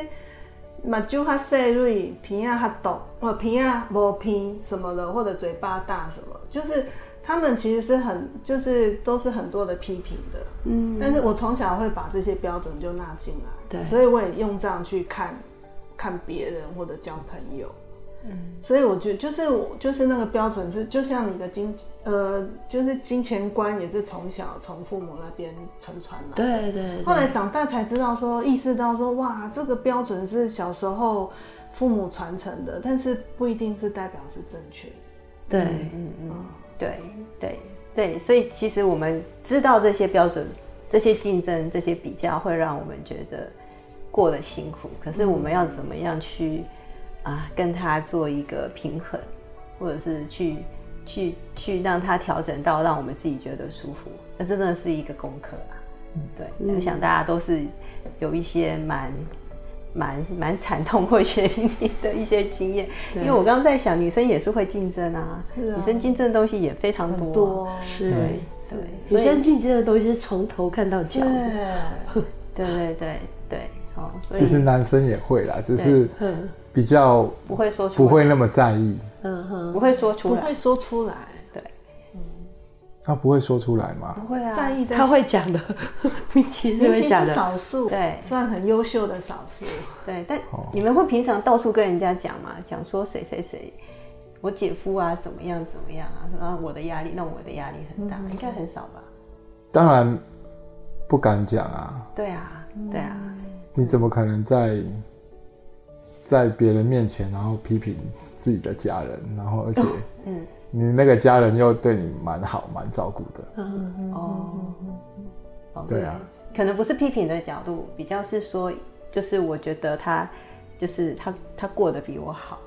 目睭较细锐，鼻啊较大，或鼻啊无鼻什么的，或者嘴巴大什么，就是他们其实是很，就是都是很多的批评的。嗯，但是我从小会把这些标准就纳进来，对，所以我也用这样去看，看别人或者交朋友。嗯，所以我觉得就是我就是那个标准是，就像你的金呃，就是金钱观也是从小从父母那边承传来。对，对对。后来长大才知道说，意识到说，哇，这个标准是小时候父母传承的，但是不一定是代表是正确。对，嗯嗯嗯，对对对，所以其实我们知道这些标准、这些竞争、这些比较，会让我们觉得过得辛苦。可是我们要怎么样去？啊，跟他做一个平衡，或者是去去去让他调整到让我们自己觉得舒服，那真的是一个功课啊。对，我想大家都是有一些蛮蛮蛮惨痛或血淋淋的一些经验。因为我刚刚在想，女生也是会竞争啊，是啊，女生竞争的东西也非常多，多是，对，女生竞争的东西是从头看到脚，对对对对，好，其实男生也会啦，只是。比较不会说出来，不会那么在意，嗯哼，不会说出来，不会说出来，对，嗯，他不会说出来吗？不会啊，在意，他会讲的，明其实会讲的，少数，对，算很优秀的少数，对，但你们会平常到处跟人家讲吗？讲说谁谁谁，我姐夫啊，怎么样怎么样啊，什么我的压力，那我的压力很大，应该很少吧？当然不敢讲啊，对啊，对啊，你怎么可能在？在别人面前，然后批评自己的家人，然后而且，嗯，你那个家人又对你蛮好、蛮照顾的，嗯哦，对啊，可能不是批评的角度，比较是说，就是我觉得他，就是他，他过得比我好，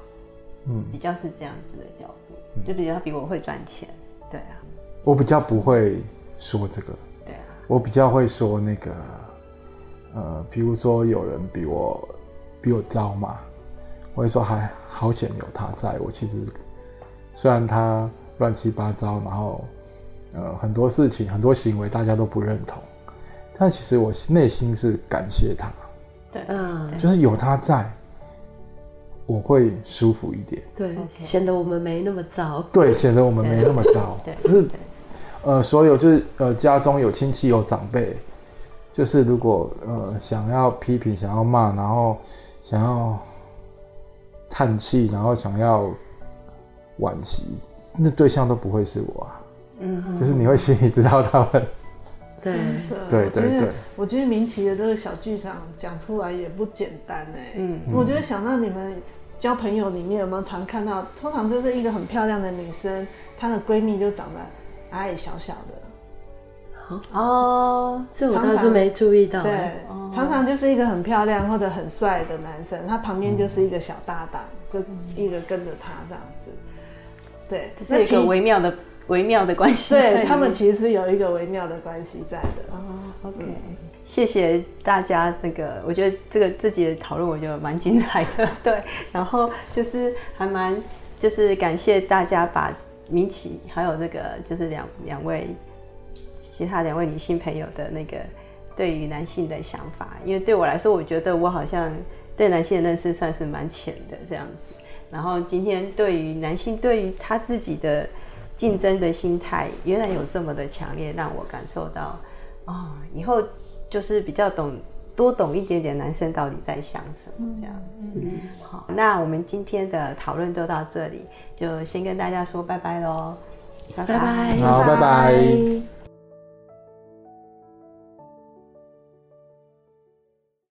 嗯，比较是这样子的角度，就比较他比我会赚钱，对啊，我比较不会说这个，对啊，我比较会说那个，呃，比如说有人比我比我糟嘛。我会说还好险有他在我，其实虽然他乱七八糟，然后呃很多事情很多行为大家都不认同，但其实我内心是感谢他。对，嗯，就是有他在，我会舒服一点。对，显得我们没那么糟。对，显得我们没那么糟。对，就是呃，所有就是呃，家中有亲戚有长辈，就是如果呃想要批评、想要骂，然后想要。叹气，然后想要惋惜，那对象都不会是我啊。嗯哼，就是你会心里知道他们。对对对对，我觉得明奇的这个小剧场讲出来也不简单哎。嗯，我觉得想到你们交朋友里面有没有常看到，通常就是一个很漂亮的女生，她的闺蜜就长得矮矮小小的。哦，这我倒是没注意到。对，常常就是一个很漂亮或者很帅的男生，他旁边就是一个小搭档，就一个跟着他这样子。对，这是一个微妙的微妙的关系。对，他们其实是有一个微妙的关系在的。哦，OK，嗯，谢谢大家。那个，我觉得这个自己的讨论，我觉得蛮精彩的。对，然后就是还蛮，就是感谢大家把明启还有那个就是两两位其他两位女性朋友的那个对于男性的想法，因为对我来说，我觉得我好像对男性的认识算是蛮浅的这样子。然后今天对于男性对于他自己的竞争的心态，原来有这么的强烈，让我感受到，哦，以后就是比较懂，多懂一点点男生到底在想什么这样子。嗯、好，那我们今天的讨论就到这里，就先跟大家说拜拜喽，拜拜，好，拜拜。